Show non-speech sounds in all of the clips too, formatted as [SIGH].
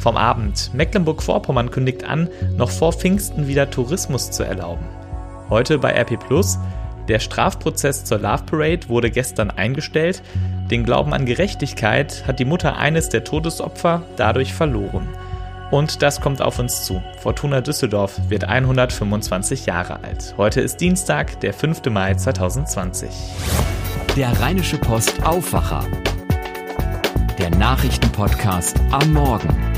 Vom Abend. Mecklenburg-Vorpommern kündigt an, noch vor Pfingsten wieder Tourismus zu erlauben. Heute bei RP Plus. Der Strafprozess zur Love Parade wurde gestern eingestellt. Den Glauben an Gerechtigkeit hat die Mutter eines der Todesopfer dadurch verloren. Und das kommt auf uns zu. Fortuna Düsseldorf wird 125 Jahre alt. Heute ist Dienstag, der 5. Mai 2020. Der Rheinische Post Aufwacher. Der Nachrichtenpodcast am Morgen.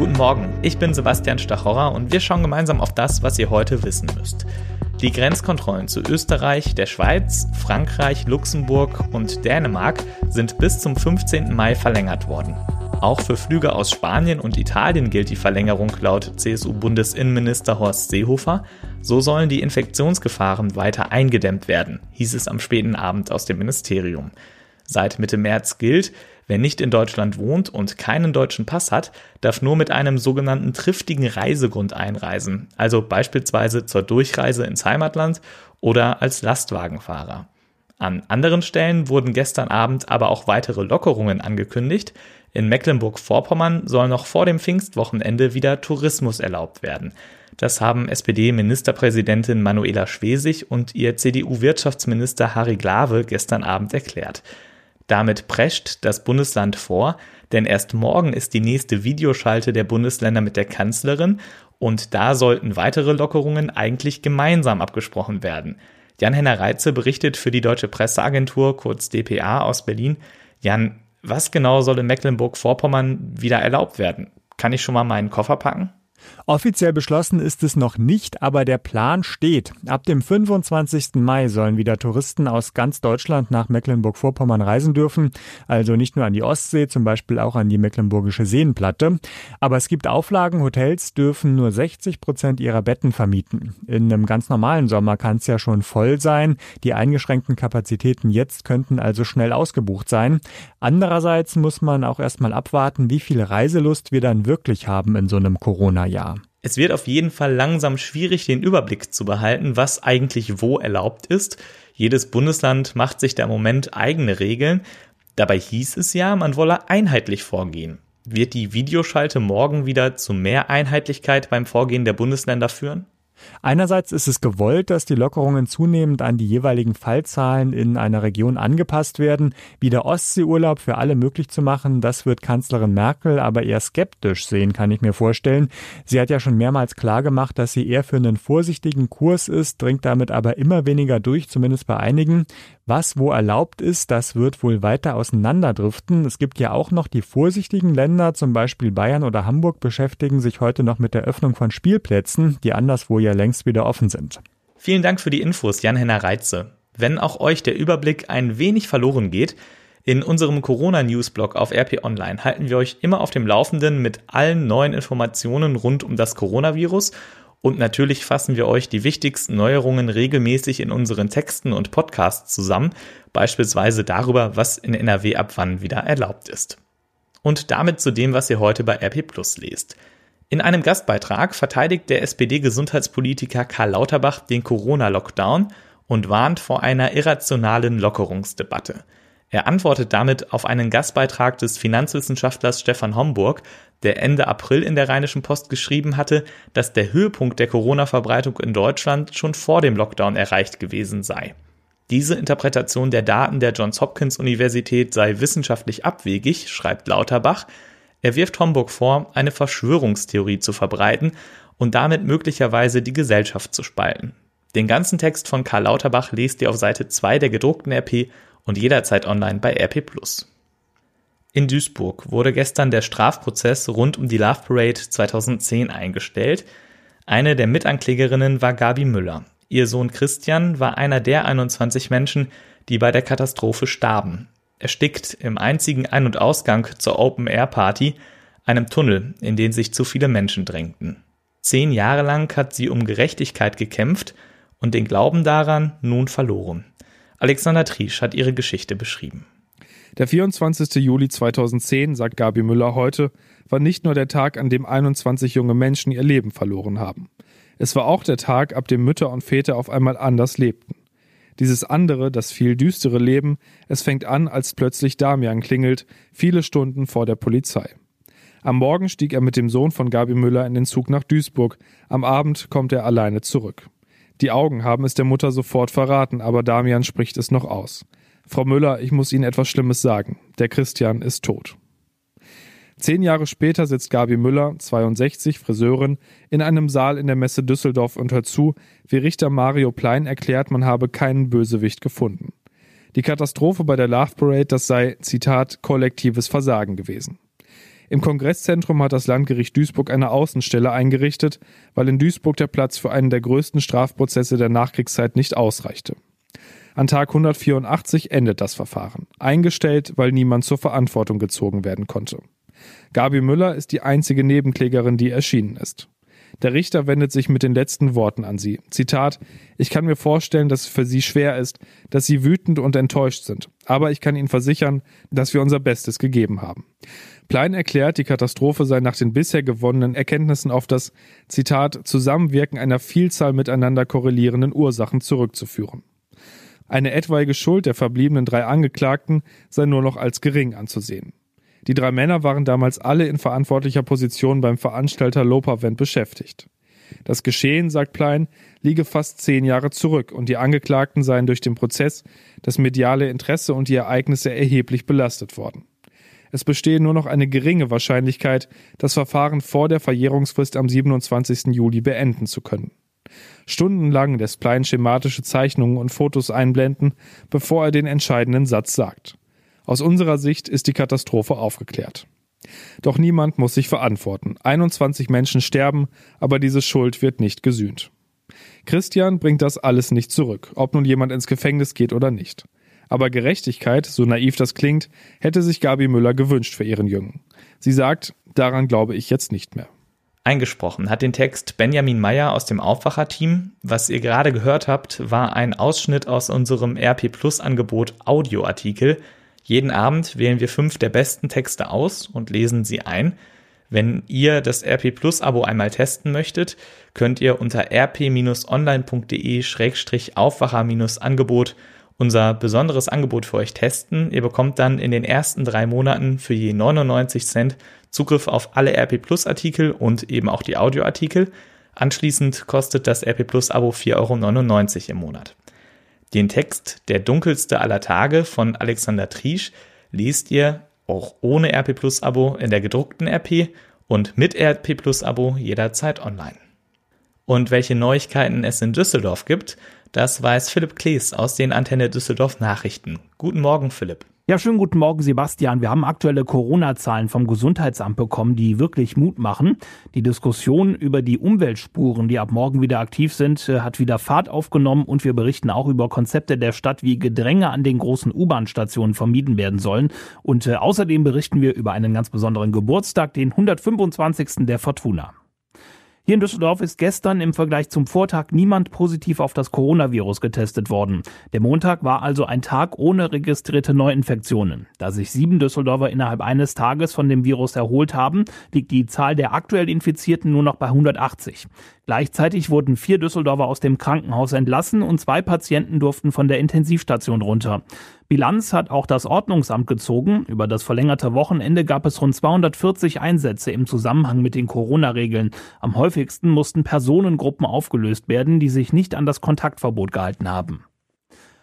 Guten Morgen, ich bin Sebastian Stachorra und wir schauen gemeinsam auf das, was ihr heute wissen müsst. Die Grenzkontrollen zu Österreich, der Schweiz, Frankreich, Luxemburg und Dänemark sind bis zum 15. Mai verlängert worden. Auch für Flüge aus Spanien und Italien gilt die Verlängerung laut CSU-Bundesinnenminister Horst Seehofer. So sollen die Infektionsgefahren weiter eingedämmt werden, hieß es am späten Abend aus dem Ministerium. Seit Mitte März gilt, wer nicht in Deutschland wohnt und keinen deutschen Pass hat, darf nur mit einem sogenannten triftigen Reisegrund einreisen, also beispielsweise zur Durchreise ins Heimatland oder als Lastwagenfahrer. An anderen Stellen wurden gestern Abend aber auch weitere Lockerungen angekündigt, in Mecklenburg-Vorpommern soll noch vor dem Pfingstwochenende wieder Tourismus erlaubt werden. Das haben SPD-Ministerpräsidentin Manuela Schwesig und ihr CDU-Wirtschaftsminister Harry Glawe gestern Abend erklärt. Damit prescht das Bundesland vor, denn erst morgen ist die nächste Videoschalte der Bundesländer mit der Kanzlerin und da sollten weitere Lockerungen eigentlich gemeinsam abgesprochen werden. Jan-Henner Reitze berichtet für die Deutsche Presseagentur, kurz DPA aus Berlin. Jan, was genau soll in Mecklenburg-Vorpommern wieder erlaubt werden? Kann ich schon mal meinen Koffer packen? Offiziell beschlossen ist es noch nicht, aber der Plan steht. Ab dem 25. Mai sollen wieder Touristen aus ganz Deutschland nach Mecklenburg-Vorpommern reisen dürfen. Also nicht nur an die Ostsee, zum Beispiel auch an die Mecklenburgische Seenplatte. Aber es gibt Auflagen, Hotels dürfen nur 60 Prozent ihrer Betten vermieten. In einem ganz normalen Sommer kann es ja schon voll sein. Die eingeschränkten Kapazitäten jetzt könnten also schnell ausgebucht sein. Andererseits muss man auch erstmal abwarten, wie viel Reiselust wir dann wirklich haben in so einem Corona-Jahr. Es wird auf jeden Fall langsam schwierig, den Überblick zu behalten, was eigentlich wo erlaubt ist. Jedes Bundesland macht sich da im Moment eigene Regeln. Dabei hieß es ja, man wolle einheitlich vorgehen. Wird die Videoschalte morgen wieder zu mehr Einheitlichkeit beim Vorgehen der Bundesländer führen? Einerseits ist es gewollt, dass die Lockerungen zunehmend an die jeweiligen Fallzahlen in einer Region angepasst werden. Wieder Ostseeurlaub für alle möglich zu machen, das wird Kanzlerin Merkel aber eher skeptisch sehen, kann ich mir vorstellen. Sie hat ja schon mehrmals klargemacht, dass sie eher für einen vorsichtigen Kurs ist, dringt damit aber immer weniger durch, zumindest bei einigen. Was wo erlaubt ist, das wird wohl weiter auseinanderdriften. Es gibt ja auch noch die vorsichtigen Länder, zum Beispiel Bayern oder Hamburg beschäftigen sich heute noch mit der Öffnung von Spielplätzen, die anderswo ja längst wieder offen sind. Vielen Dank für die Infos, Jan-Henner Reitze. Wenn auch euch der Überblick ein wenig verloren geht, in unserem Corona-Newsblog auf RP Online halten wir euch immer auf dem Laufenden mit allen neuen Informationen rund um das Coronavirus und natürlich fassen wir euch die wichtigsten Neuerungen regelmäßig in unseren Texten und Podcasts zusammen, beispielsweise darüber, was in NRW ab wann wieder erlaubt ist. Und damit zu dem, was ihr heute bei RP Plus lest. In einem Gastbeitrag verteidigt der SPD-Gesundheitspolitiker Karl Lauterbach den Corona-Lockdown und warnt vor einer irrationalen Lockerungsdebatte. Er antwortet damit auf einen Gastbeitrag des Finanzwissenschaftlers Stefan Homburg, der Ende April in der Rheinischen Post geschrieben hatte, dass der Höhepunkt der Corona-Verbreitung in Deutschland schon vor dem Lockdown erreicht gewesen sei. Diese Interpretation der Daten der Johns Hopkins Universität sei wissenschaftlich abwegig, schreibt Lauterbach. Er wirft Homburg vor, eine Verschwörungstheorie zu verbreiten und damit möglicherweise die Gesellschaft zu spalten. Den ganzen Text von Karl Lauterbach lest ihr auf Seite 2 der gedruckten RP und jederzeit online bei RP+. In Duisburg wurde gestern der Strafprozess rund um die Love Parade 2010 eingestellt. Eine der Mitanklägerinnen war Gabi Müller. Ihr Sohn Christian war einer der 21 Menschen, die bei der Katastrophe starben. Erstickt im einzigen Ein- und Ausgang zur Open-Air-Party, einem Tunnel, in den sich zu viele Menschen drängten. Zehn Jahre lang hat sie um Gerechtigkeit gekämpft und den Glauben daran nun verloren. Alexander Triesch hat ihre Geschichte beschrieben. Der 24. Juli 2010, sagt Gabi Müller heute, war nicht nur der Tag, an dem 21 junge Menschen ihr Leben verloren haben. Es war auch der Tag, ab dem Mütter und Väter auf einmal anders lebten. Dieses andere, das viel düstere Leben, es fängt an, als plötzlich Damian klingelt, viele Stunden vor der Polizei. Am Morgen stieg er mit dem Sohn von Gabi Müller in den Zug nach Duisburg. Am Abend kommt er alleine zurück. Die Augen haben es der Mutter sofort verraten, aber Damian spricht es noch aus. Frau Müller, ich muss Ihnen etwas Schlimmes sagen. Der Christian ist tot. Zehn Jahre später sitzt Gabi Müller, 62, Friseurin, in einem Saal in der Messe Düsseldorf und hört zu, wie Richter Mario Plein erklärt, man habe keinen Bösewicht gefunden. Die Katastrophe bei der Love Parade, das sei, Zitat, kollektives Versagen gewesen. Im Kongresszentrum hat das Landgericht Duisburg eine Außenstelle eingerichtet, weil in Duisburg der Platz für einen der größten Strafprozesse der Nachkriegszeit nicht ausreichte. An Tag 184 endet das Verfahren, eingestellt, weil niemand zur Verantwortung gezogen werden konnte. Gabi Müller ist die einzige Nebenklägerin, die erschienen ist. Der Richter wendet sich mit den letzten Worten an sie. Zitat, ich kann mir vorstellen, dass es für Sie schwer ist, dass Sie wütend und enttäuscht sind. Aber ich kann Ihnen versichern, dass wir unser Bestes gegeben haben. Plein erklärt, die Katastrophe sei nach den bisher gewonnenen Erkenntnissen auf das, Zitat, Zusammenwirken einer Vielzahl miteinander korrelierenden Ursachen zurückzuführen. Eine etwaige Schuld der verbliebenen drei Angeklagten sei nur noch als gering anzusehen. Die drei Männer waren damals alle in verantwortlicher Position beim Veranstalter Lopavent beschäftigt. Das Geschehen, sagt Plein, liege fast zehn Jahre zurück und die Angeklagten seien durch den Prozess, das mediale Interesse und die Ereignisse erheblich belastet worden. Es bestehe nur noch eine geringe Wahrscheinlichkeit, das Verfahren vor der Verjährungsfrist am 27. Juli beenden zu können. Stundenlang lässt Plein schematische Zeichnungen und Fotos einblenden, bevor er den entscheidenden Satz sagt. Aus unserer Sicht ist die Katastrophe aufgeklärt. Doch niemand muss sich verantworten. 21 Menschen sterben, aber diese Schuld wird nicht gesühnt. Christian bringt das alles nicht zurück, ob nun jemand ins Gefängnis geht oder nicht. Aber Gerechtigkeit, so naiv das klingt, hätte sich Gabi Müller gewünscht für ihren Jungen. Sie sagt, daran glaube ich jetzt nicht mehr. Eingesprochen hat den Text Benjamin Meyer aus dem Aufwacher-Team. Was ihr gerade gehört habt, war ein Ausschnitt aus unserem RP Plus Angebot Audioartikel. Jeden Abend wählen wir fünf der besten Texte aus und lesen sie ein. Wenn ihr das RP Plus Abo einmal testen möchtet, könnt ihr unter rp-online.de-aufwacher-angebot unser besonderes Angebot für euch testen. Ihr bekommt dann in den ersten drei Monaten für je 99 Cent Zugriff auf alle RP Plus Artikel und eben auch die Audioartikel. Anschließend kostet das RP Plus Abo 4,99 Euro im Monat. Den Text Der dunkelste aller Tage von Alexander Triesch liest ihr auch ohne RP Plus Abo in der gedruckten RP und mit RP Plus Abo jederzeit online. Und welche Neuigkeiten es in Düsseldorf gibt, das weiß Philipp Klees aus den Antenne Düsseldorf Nachrichten. Guten Morgen, Philipp. Ja, schönen guten Morgen, Sebastian. Wir haben aktuelle Corona-Zahlen vom Gesundheitsamt bekommen, die wirklich Mut machen. Die Diskussion über die Umweltspuren, die ab morgen wieder aktiv sind, äh, hat wieder Fahrt aufgenommen und wir berichten auch über Konzepte der Stadt, wie Gedränge an den großen U-Bahn-Stationen vermieden werden sollen. Und äh, außerdem berichten wir über einen ganz besonderen Geburtstag, den 125. der Fortuna. Hier in Düsseldorf ist gestern im Vergleich zum Vortag niemand positiv auf das Coronavirus getestet worden. Der Montag war also ein Tag ohne registrierte Neuinfektionen. Da sich sieben Düsseldorfer innerhalb eines Tages von dem Virus erholt haben, liegt die Zahl der aktuell Infizierten nur noch bei 180. Gleichzeitig wurden vier Düsseldorfer aus dem Krankenhaus entlassen und zwei Patienten durften von der Intensivstation runter. Bilanz hat auch das Ordnungsamt gezogen. Über das verlängerte Wochenende gab es rund 240 Einsätze im Zusammenhang mit den Corona-Regeln. Am häufigsten mussten Personengruppen aufgelöst werden, die sich nicht an das Kontaktverbot gehalten haben.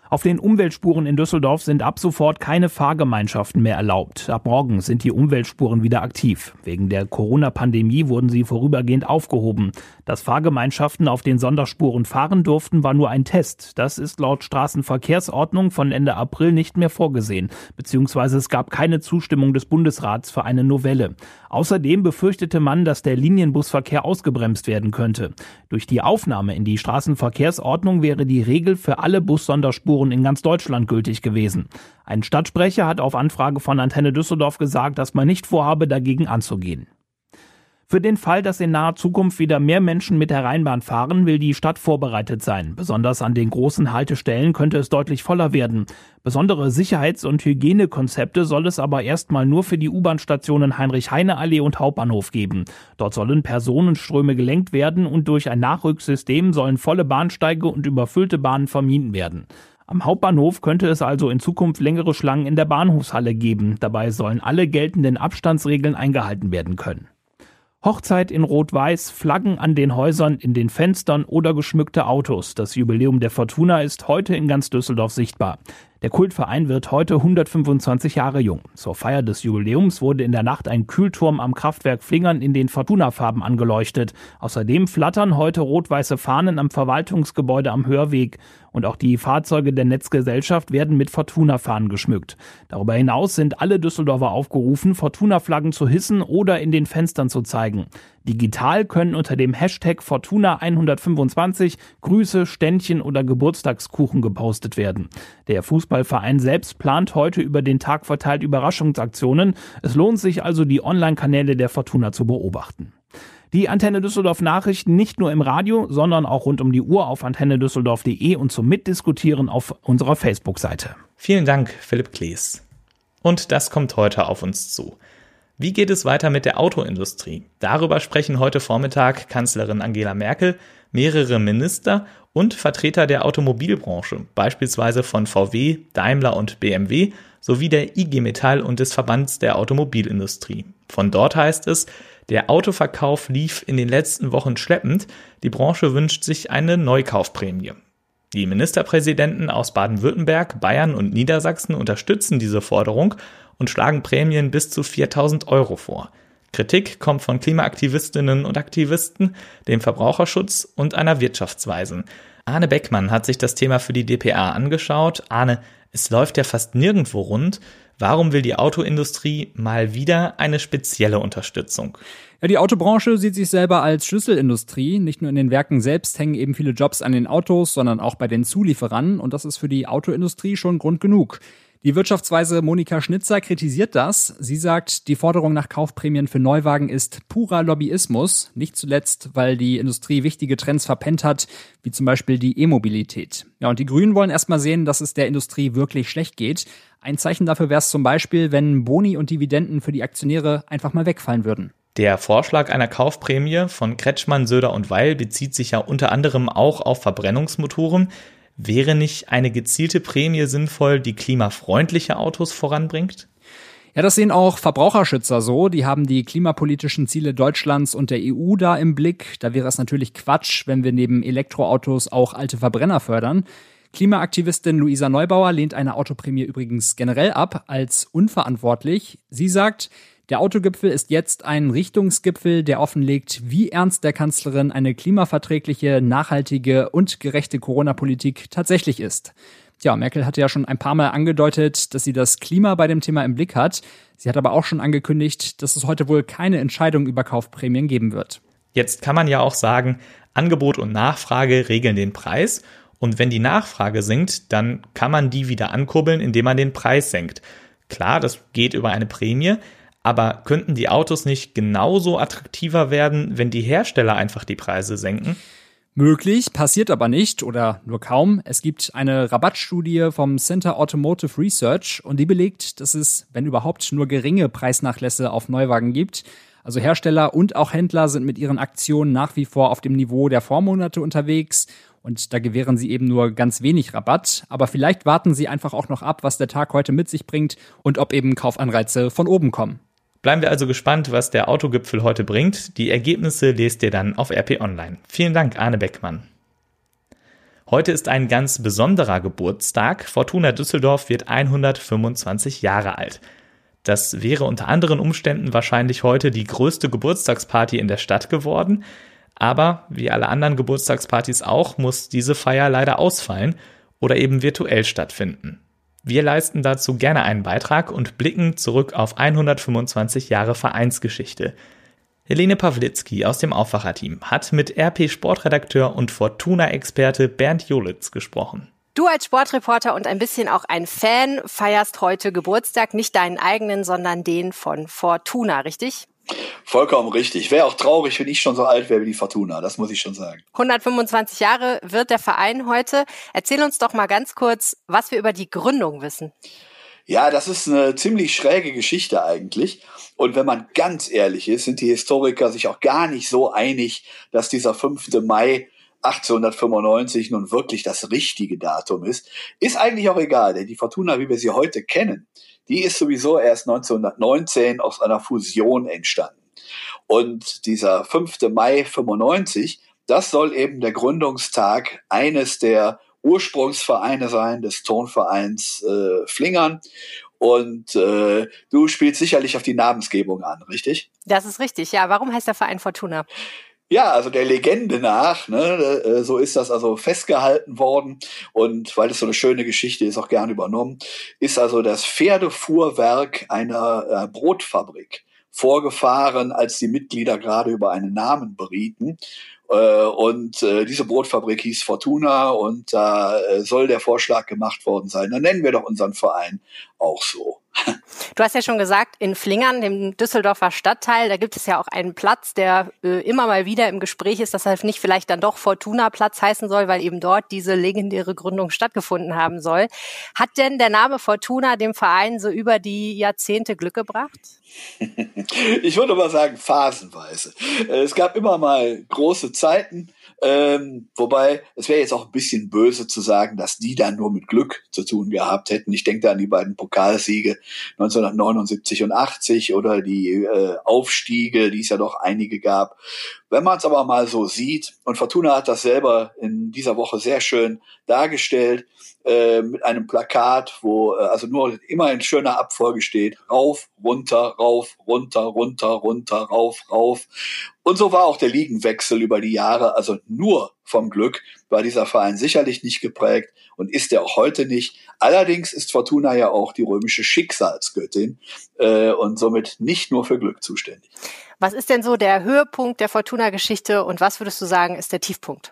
Auf den Umweltspuren in Düsseldorf sind ab sofort keine Fahrgemeinschaften mehr erlaubt. Ab morgen sind die Umweltspuren wieder aktiv. Wegen der Corona-Pandemie wurden sie vorübergehend aufgehoben. Dass Fahrgemeinschaften auf den Sonderspuren fahren durften, war nur ein Test. Das ist laut Straßenverkehrsordnung von Ende April nicht mehr vorgesehen, beziehungsweise es gab keine Zustimmung des Bundesrats für eine Novelle. Außerdem befürchtete man, dass der Linienbusverkehr ausgebremst werden könnte. Durch die Aufnahme in die Straßenverkehrsordnung wäre die Regel für alle Bussonderspuren Spuren in ganz Deutschland gültig gewesen. Ein Stadtsprecher hat auf Anfrage von Antenne Düsseldorf gesagt, dass man nicht vorhabe, dagegen anzugehen. Für den Fall, dass in naher Zukunft wieder mehr Menschen mit der Rheinbahn fahren, will die Stadt vorbereitet sein. Besonders an den großen Haltestellen könnte es deutlich voller werden. Besondere Sicherheits- und Hygienekonzepte soll es aber erstmal nur für die U-Bahn-Stationen Heinrich-Heine-Allee und Hauptbahnhof geben. Dort sollen Personenströme gelenkt werden und durch ein Nachrücksystem sollen volle Bahnsteige und überfüllte Bahnen vermieden werden. Am Hauptbahnhof könnte es also in Zukunft längere Schlangen in der Bahnhofshalle geben. Dabei sollen alle geltenden Abstandsregeln eingehalten werden können. Hochzeit in Rot-Weiß, Flaggen an den Häusern, in den Fenstern oder geschmückte Autos. Das Jubiläum der Fortuna ist heute in ganz Düsseldorf sichtbar. Der Kultverein wird heute 125 Jahre jung. Zur Feier des Jubiläums wurde in der Nacht ein Kühlturm am Kraftwerk Flingern in den Fortuna-Farben angeleuchtet. Außerdem flattern heute rot-weiße Fahnen am Verwaltungsgebäude am Hörweg. Und auch die Fahrzeuge der Netzgesellschaft werden mit Fortuna-Fahnen geschmückt. Darüber hinaus sind alle Düsseldorfer aufgerufen, Fortuna-Flaggen zu hissen oder in den Fenstern zu zeigen. Digital können unter dem Hashtag Fortuna125 Grüße, Ständchen oder Geburtstagskuchen gepostet werden. Der Fußballverein selbst plant heute über den Tag verteilt Überraschungsaktionen. Es lohnt sich also, die Online-Kanäle der Fortuna zu beobachten. Die Antenne Düsseldorf Nachrichten nicht nur im Radio, sondern auch rund um die Uhr auf antennedüsseldorf.de und zum Mitdiskutieren auf unserer Facebook-Seite. Vielen Dank, Philipp Klees. Und das kommt heute auf uns zu. Wie geht es weiter mit der Autoindustrie? Darüber sprechen heute Vormittag Kanzlerin Angela Merkel, mehrere Minister und Vertreter der Automobilbranche, beispielsweise von VW, Daimler und BMW sowie der IG Metall und des Verbands der Automobilindustrie. Von dort heißt es, der Autoverkauf lief in den letzten Wochen schleppend, die Branche wünscht sich eine Neukaufprämie. Die Ministerpräsidenten aus Baden-Württemberg, Bayern und Niedersachsen unterstützen diese Forderung und schlagen Prämien bis zu 4000 Euro vor. Kritik kommt von Klimaaktivistinnen und Aktivisten, dem Verbraucherschutz und einer Wirtschaftsweisen. Arne Beckmann hat sich das Thema für die DPA angeschaut. Arne, es läuft ja fast nirgendwo rund. Warum will die Autoindustrie mal wieder eine spezielle Unterstützung? Ja, die Autobranche sieht sich selber als Schlüsselindustrie. Nicht nur in den Werken selbst hängen eben viele Jobs an den Autos, sondern auch bei den Zulieferern. Und das ist für die Autoindustrie schon Grund genug. Die Wirtschaftsweise Monika Schnitzer kritisiert das. Sie sagt, die Forderung nach Kaufprämien für Neuwagen ist purer Lobbyismus, nicht zuletzt, weil die Industrie wichtige Trends verpennt hat, wie zum Beispiel die E-Mobilität. Ja, und die Grünen wollen erstmal sehen, dass es der Industrie wirklich schlecht geht. Ein Zeichen dafür wäre es zum Beispiel, wenn Boni und Dividenden für die Aktionäre einfach mal wegfallen würden. Der Vorschlag einer Kaufprämie von Kretschmann, Söder und Weil bezieht sich ja unter anderem auch auf Verbrennungsmotoren. Wäre nicht eine gezielte Prämie sinnvoll, die klimafreundliche Autos voranbringt? Ja, das sehen auch Verbraucherschützer so. Die haben die klimapolitischen Ziele Deutschlands und der EU da im Blick. Da wäre es natürlich Quatsch, wenn wir neben Elektroautos auch alte Verbrenner fördern. Klimaaktivistin Luisa Neubauer lehnt eine Autoprämie übrigens generell ab als unverantwortlich. Sie sagt, der Autogipfel ist jetzt ein Richtungsgipfel, der offenlegt, wie ernst der Kanzlerin eine klimaverträgliche, nachhaltige und gerechte Corona-Politik tatsächlich ist. Tja, Merkel hatte ja schon ein paar Mal angedeutet, dass sie das Klima bei dem Thema im Blick hat. Sie hat aber auch schon angekündigt, dass es heute wohl keine Entscheidung über Kaufprämien geben wird. Jetzt kann man ja auch sagen, Angebot und Nachfrage regeln den Preis. Und wenn die Nachfrage sinkt, dann kann man die wieder ankurbeln, indem man den Preis senkt. Klar, das geht über eine Prämie, aber könnten die Autos nicht genauso attraktiver werden, wenn die Hersteller einfach die Preise senken? Möglich, passiert aber nicht oder nur kaum. Es gibt eine Rabattstudie vom Center Automotive Research und die belegt, dass es, wenn überhaupt, nur geringe Preisnachlässe auf Neuwagen gibt. Also Hersteller und auch Händler sind mit ihren Aktionen nach wie vor auf dem Niveau der Vormonate unterwegs und da gewähren sie eben nur ganz wenig Rabatt. Aber vielleicht warten sie einfach auch noch ab, was der Tag heute mit sich bringt und ob eben Kaufanreize von oben kommen. Bleiben wir also gespannt, was der Autogipfel heute bringt. Die Ergebnisse lest ihr dann auf RP Online. Vielen Dank, Arne Beckmann. Heute ist ein ganz besonderer Geburtstag. Fortuna Düsseldorf wird 125 Jahre alt. Das wäre unter anderen Umständen wahrscheinlich heute die größte Geburtstagsparty in der Stadt geworden. Aber wie alle anderen Geburtstagspartys auch, muss diese Feier leider ausfallen oder eben virtuell stattfinden. Wir leisten dazu gerne einen Beitrag und blicken zurück auf 125 Jahre Vereinsgeschichte. Helene Pawlitzki aus dem Aufwacherteam hat mit RP Sportredakteur und Fortuna-Experte Bernd Jolitz gesprochen. Du als Sportreporter und ein bisschen auch ein Fan feierst heute Geburtstag, nicht deinen eigenen, sondern den von Fortuna, richtig? Vollkommen richtig. Wäre auch traurig, wenn ich schon so alt wäre wie die Fortuna, das muss ich schon sagen. 125 Jahre wird der Verein heute. Erzähl uns doch mal ganz kurz, was wir über die Gründung wissen. Ja, das ist eine ziemlich schräge Geschichte eigentlich. Und wenn man ganz ehrlich ist, sind die Historiker sich auch gar nicht so einig, dass dieser 5. Mai 1895 nun wirklich das richtige Datum ist, ist eigentlich auch egal, denn die Fortuna, wie wir sie heute kennen, die ist sowieso erst 1919 aus einer Fusion entstanden. Und dieser 5. Mai 95, das soll eben der Gründungstag eines der Ursprungsvereine sein, des Turnvereins äh, Flingern. Und äh, du spielst sicherlich auf die Namensgebung an, richtig? Das ist richtig, ja. Warum heißt der Verein Fortuna? Ja, also der Legende nach, ne, äh, so ist das also festgehalten worden und weil es so eine schöne Geschichte ist, auch gern übernommen, ist also das Pferdefuhrwerk einer äh, Brotfabrik vorgefahren, als die Mitglieder gerade über einen Namen berieten. Äh, und äh, diese Brotfabrik hieß Fortuna und da soll der Vorschlag gemacht worden sein. Dann nennen wir doch unseren Verein auch so. Du hast ja schon gesagt, in Flingern, dem Düsseldorfer Stadtteil, da gibt es ja auch einen Platz, der äh, immer mal wieder im Gespräch ist, dass halt nicht vielleicht dann doch Fortuna-Platz heißen soll, weil eben dort diese legendäre Gründung stattgefunden haben soll. Hat denn der Name Fortuna dem Verein so über die Jahrzehnte Glück gebracht? Ich würde mal sagen, phasenweise. Äh, es gab immer mal große Zeiten, ähm, wobei, es wäre jetzt auch ein bisschen böse zu sagen, dass die dann nur mit Glück zu tun gehabt hätten. Ich denke da an die beiden Pokalsiege 1979 und 80 oder die äh, Aufstiege, die es ja doch einige gab. Wenn man es aber mal so sieht, und Fortuna hat das selber in dieser Woche sehr schön dargestellt, äh, mit einem Plakat, wo äh, also nur immer in schöner Abfolge steht, rauf, runter, rauf, runter, runter, runter, rauf, rauf. Und so war auch der Liegenwechsel über die Jahre, also nur vom Glück war dieser Verein sicherlich nicht geprägt und ist er auch heute nicht. Allerdings ist Fortuna ja auch die römische Schicksalsgöttin äh, und somit nicht nur für Glück zuständig. Was ist denn so der Höhepunkt der Fortuna-Geschichte und was würdest du sagen, ist der Tiefpunkt?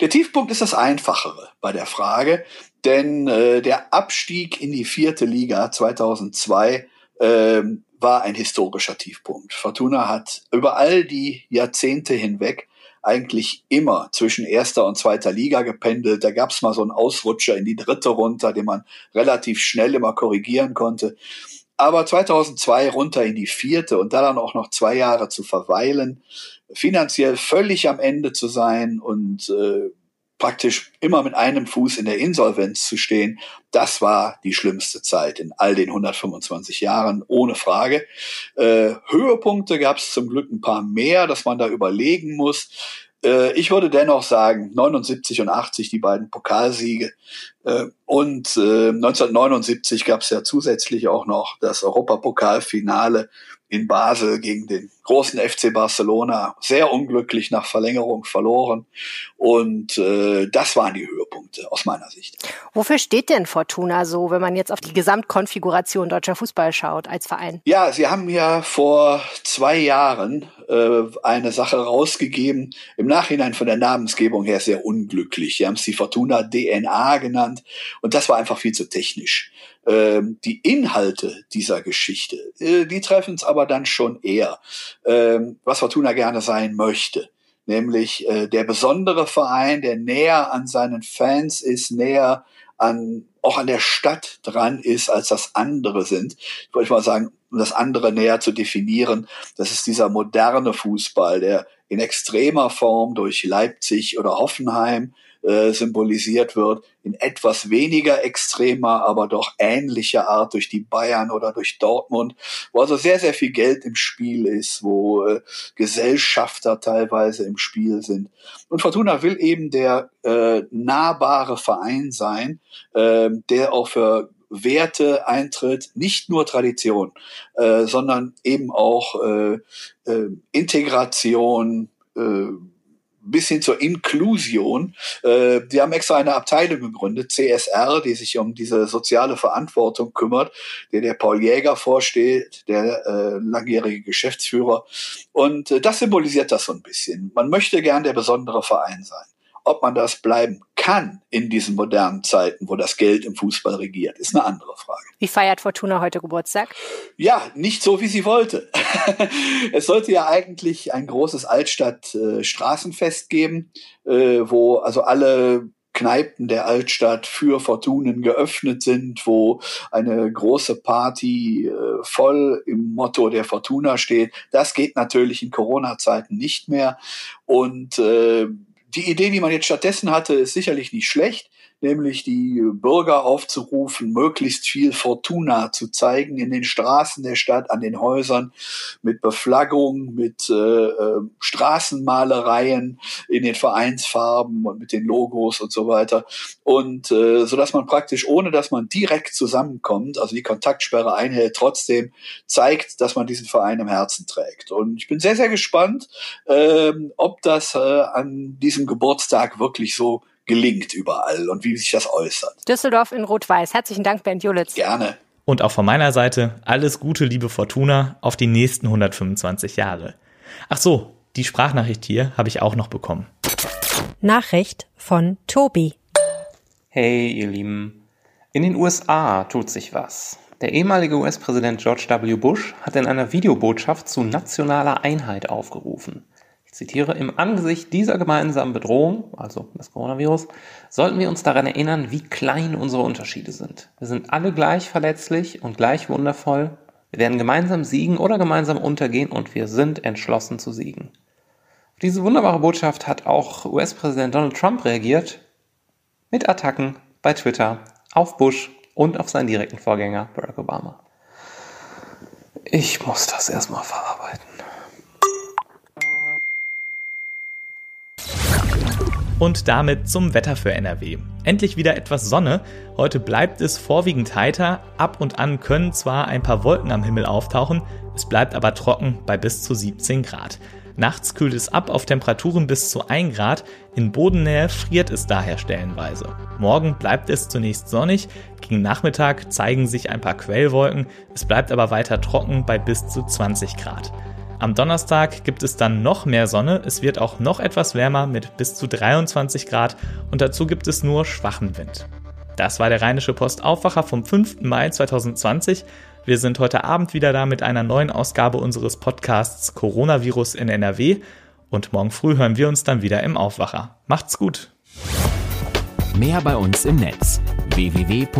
Der Tiefpunkt ist das Einfachere bei der Frage, denn äh, der Abstieg in die vierte Liga 2002 äh, war ein historischer Tiefpunkt. Fortuna hat über all die Jahrzehnte hinweg eigentlich immer zwischen erster und zweiter Liga gependelt. Da gab es mal so einen Ausrutscher in die dritte runter, den man relativ schnell immer korrigieren konnte. Aber 2002 runter in die vierte und da dann auch noch zwei Jahre zu verweilen, finanziell völlig am Ende zu sein und äh, praktisch immer mit einem Fuß in der Insolvenz zu stehen, das war die schlimmste Zeit in all den 125 Jahren, ohne Frage. Äh, Höhepunkte gab es zum Glück ein paar mehr, dass man da überlegen muss. Äh, ich würde dennoch sagen, 79 und 80 die beiden Pokalsiege. Äh, und äh, 1979 gab es ja zusätzlich auch noch das Europapokalfinale in Basel gegen den großen FC Barcelona sehr unglücklich nach Verlängerung verloren. Und äh, das waren die Höhepunkte aus meiner Sicht. Wofür steht denn Fortuna so, wenn man jetzt auf die Gesamtkonfiguration deutscher Fußball schaut als Verein? Ja, Sie haben ja vor zwei Jahren äh, eine Sache rausgegeben, im Nachhinein von der Namensgebung her sehr unglücklich. Sie haben es die Fortuna DNA genannt und das war einfach viel zu technisch. Ähm, die Inhalte dieser Geschichte, äh, die treffen es aber dann schon eher, was Fortuna gerne sein möchte. Nämlich äh, der besondere Verein, der näher an seinen Fans ist, näher an, auch an der Stadt dran ist, als das andere sind. Ich wollte mal sagen, um das andere näher zu definieren, das ist dieser moderne Fußball, der in extremer Form durch Leipzig oder Hoffenheim äh, symbolisiert wird, in etwas weniger extremer, aber doch ähnlicher Art durch die Bayern oder durch Dortmund, wo also sehr, sehr viel Geld im Spiel ist, wo äh, Gesellschafter teilweise im Spiel sind. Und Fortuna will eben der äh, nahbare Verein sein, äh, der auch für Werte eintritt, nicht nur Tradition, äh, sondern eben auch äh, äh, Integration, äh, bis hin zur Inklusion. Äh, die haben extra eine Abteilung gegründet, CSR, die sich um diese soziale Verantwortung kümmert, der der Paul Jäger vorsteht, der äh, langjährige Geschäftsführer. Und äh, das symbolisiert das so ein bisschen. Man möchte gern der besondere Verein sein. Ob man das bleiben kann in diesen modernen Zeiten, wo das Geld im Fußball regiert, ist eine andere Frage. Wie feiert Fortuna heute Geburtstag? Ja, nicht so, wie sie wollte. [LAUGHS] es sollte ja eigentlich ein großes Altstadt-Straßenfest geben, äh, wo also alle Kneipen der Altstadt für Fortunen geöffnet sind, wo eine große Party äh, voll im Motto der Fortuna steht. Das geht natürlich in Corona-Zeiten nicht mehr. Und äh, die Idee, die man jetzt stattdessen hatte, ist sicherlich nicht schlecht nämlich die Bürger aufzurufen, möglichst viel Fortuna zu zeigen in den Straßen der Stadt, an den Häusern, mit Beflaggung, mit äh, äh, Straßenmalereien in den Vereinsfarben und mit den Logos und so weiter. Und äh, so dass man praktisch, ohne dass man direkt zusammenkommt, also die Kontaktsperre einhält, trotzdem zeigt, dass man diesen Verein im Herzen trägt. Und ich bin sehr, sehr gespannt, ähm, ob das äh, an diesem Geburtstag wirklich so gelingt überall und wie sich das äußert. Düsseldorf in Rot-Weiß. Herzlichen Dank, Bernd Julitz. Gerne. Und auch von meiner Seite alles Gute, liebe Fortuna, auf die nächsten 125 Jahre. Ach so, die Sprachnachricht hier habe ich auch noch bekommen. Nachricht von Tobi. Hey, ihr Lieben. In den USA tut sich was. Der ehemalige US-Präsident George W. Bush hat in einer Videobotschaft zu nationaler Einheit aufgerufen zitiere, im Angesicht dieser gemeinsamen Bedrohung, also des Coronavirus, sollten wir uns daran erinnern, wie klein unsere Unterschiede sind. Wir sind alle gleich verletzlich und gleich wundervoll. Wir werden gemeinsam siegen oder gemeinsam untergehen und wir sind entschlossen zu siegen. Auf diese wunderbare Botschaft hat auch US-Präsident Donald Trump reagiert mit Attacken bei Twitter auf Bush und auf seinen direkten Vorgänger Barack Obama. Ich muss das erstmal verarbeiten. Und damit zum Wetter für NRW. Endlich wieder etwas Sonne. Heute bleibt es vorwiegend heiter. Ab und an können zwar ein paar Wolken am Himmel auftauchen, es bleibt aber trocken bei bis zu 17 Grad. Nachts kühlt es ab auf Temperaturen bis zu 1 Grad, in Bodennähe friert es daher stellenweise. Morgen bleibt es zunächst sonnig, gegen Nachmittag zeigen sich ein paar Quellwolken, es bleibt aber weiter trocken bei bis zu 20 Grad. Am Donnerstag gibt es dann noch mehr Sonne, es wird auch noch etwas wärmer mit bis zu 23 Grad und dazu gibt es nur schwachen Wind. Das war der Rheinische Post Aufwacher vom 5. Mai 2020. Wir sind heute Abend wieder da mit einer neuen Ausgabe unseres Podcasts Coronavirus in NRW und morgen früh hören wir uns dann wieder im Aufwacher. Macht's gut! Mehr bei uns im Netz www.rp-online.de